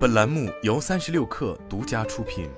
本栏目由三十六氪独家出品。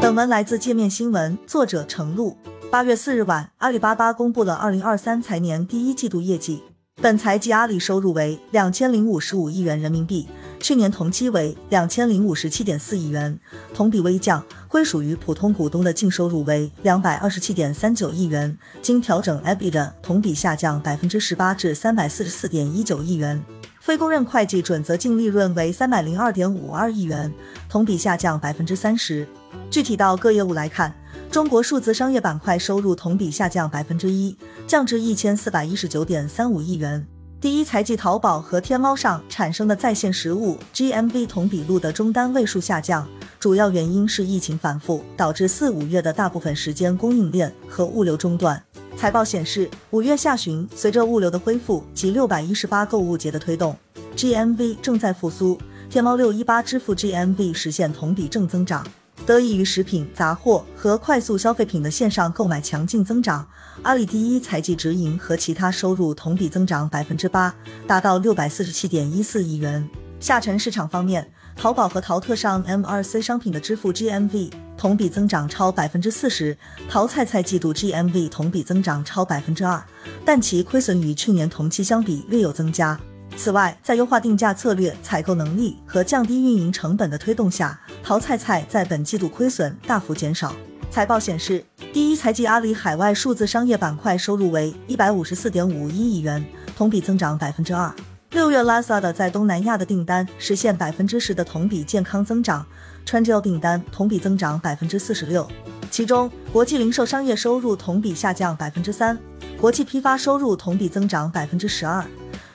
本文来自界面新闻，作者程璐。八月四日晚，阿里巴巴公布了二零二三财年第一季度业绩。本财季阿里收入为两千零五十五亿元人民币，去年同期为两千零五十七点四亿元，同比微降。归属于普通股东的净收入为两百二十七点三九亿元，经调整 EBIT 同比下降百分之十八至三百四十四点一九亿元。非公认会计准则净利润为三百零二点五二亿元，同比下降百分之三十。具体到各业务来看，中国数字商业板块收入同比下降百分之一，降至一千四百一十九点三五亿元。第一财季，淘宝和天猫上产生的在线实物 GMV 同比录得中单位数下降，主要原因是疫情反复，导致四五月的大部分时间供应链和物流中断。财报显示，五月下旬，随着物流的恢复及六百一十八购物节的推动，GMV 正在复苏。天猫六一八支付 GMV 实现同比正增长。得益于食品、杂货和快速消费品的线上购买强劲增长，阿里第一财季直营和其他收入同比增长百分之八，达到六百四十七点一四亿元。下沉市场方面，淘宝和淘特上 MRC 商品的支付 GMV 同比增长超百分之四十，淘菜菜季度 GMV 同比增长超百分之二，但其亏损与去年同期相比略有增加。此外，在优化定价策略、采购能力和降低运营成本的推动下，淘菜菜在本季度亏损大幅减少。财报显示，第一财季阿里海外数字商业板块收入为一百五十四点五一亿元，同比增长百分之二。六月 Lazada 在东南亚的订单实现百分之十的同比健康增长 t r a n d l 订单同比增长百分之四十六。其中，国际零售商业收入同比下降百分之三，国际批发收入同比增长百分之十二。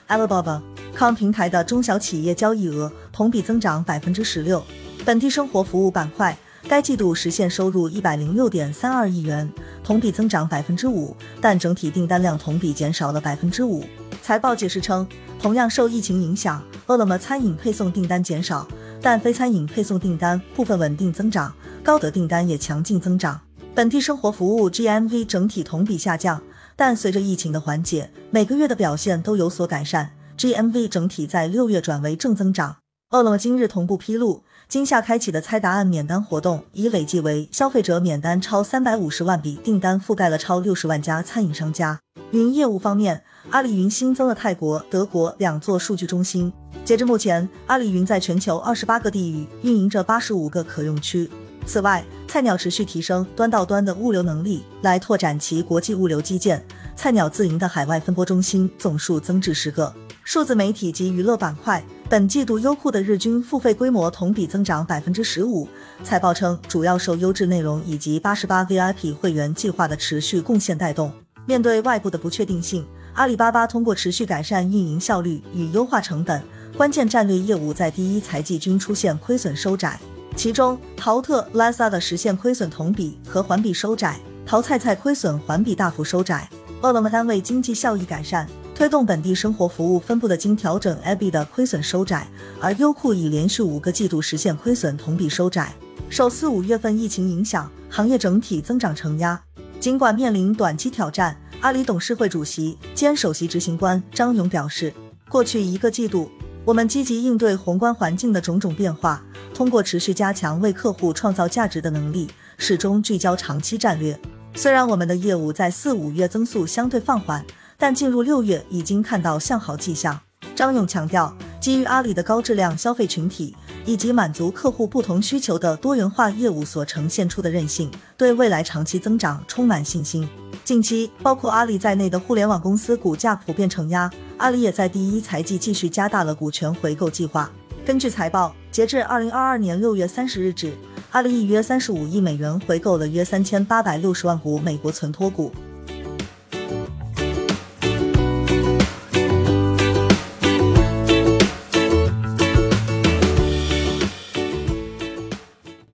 Alibaba 康平台的中小企业交易额同比增长百分之十六。本地生活服务板块该季度实现收入一百零六点三二亿元，同比增长百分之五，但整体订单量同比减少了百分之五。财报解释称，同样受疫情影响，饿了么餐饮配送订单减少，但非餐饮配送订单部分稳定增长，高德订单也强劲增长。本地生活服务 GMV 整体同比下降。但随着疫情的缓解，每个月的表现都有所改善，GMV 整体在六月转为正增长。饿了么今日同步披露，今夏开启的猜答案免单活动已累计为消费者免单超三百五十万笔，订单覆盖了超六十万家餐饮商家。云业务方面，阿里云新增了泰国、德国两座数据中心。截至目前，阿里云在全球二十八个地域运营着八十五个可用区。此外，菜鸟持续提升端到端的物流能力，来拓展其国际物流基建。菜鸟自营的海外分拨中心总数增至十个。数字媒体及娱乐板块，本季度优酷的日均付费规模同比增长百分之十五。财报称，主要受优质内容以及八十八 VIP 会员计划的持续贡献带动。面对外部的不确定性，阿里巴巴通过持续改善运营效率与优化成本，关键战略业务在第一财季均出现亏损收窄。其中，淘特、Lazada 实现亏损同比和环比收窄，淘菜菜亏损环比大幅收窄。饿了么单位经济效益改善，推动本地生活服务分布的经调整 EBIT 的亏损收窄，而优酷已连续五个季度实现亏损同比收窄。首四五月份疫情影响，行业整体增长承压。尽管面临短期挑战，阿里董事会主席兼首席执行官张勇表示，过去一个季度，我们积极应对宏观环境的种种变化。通过持续加强为客户创造价值的能力，始终聚焦长期战略。虽然我们的业务在四五月增速相对放缓，但进入六月已经看到向好迹象。张勇强调，基于阿里的高质量消费群体以及满足客户不同需求的多元化业务所呈现出的韧性，对未来长期增长充满信心。近期，包括阿里在内的互联网公司股价普遍承压，阿里也在第一财季继续加大了股权回购计划。根据财报，截至二零二二年六月三十日止，阿里以约三十五亿美元回购了约三千八百六十万股美国存托股。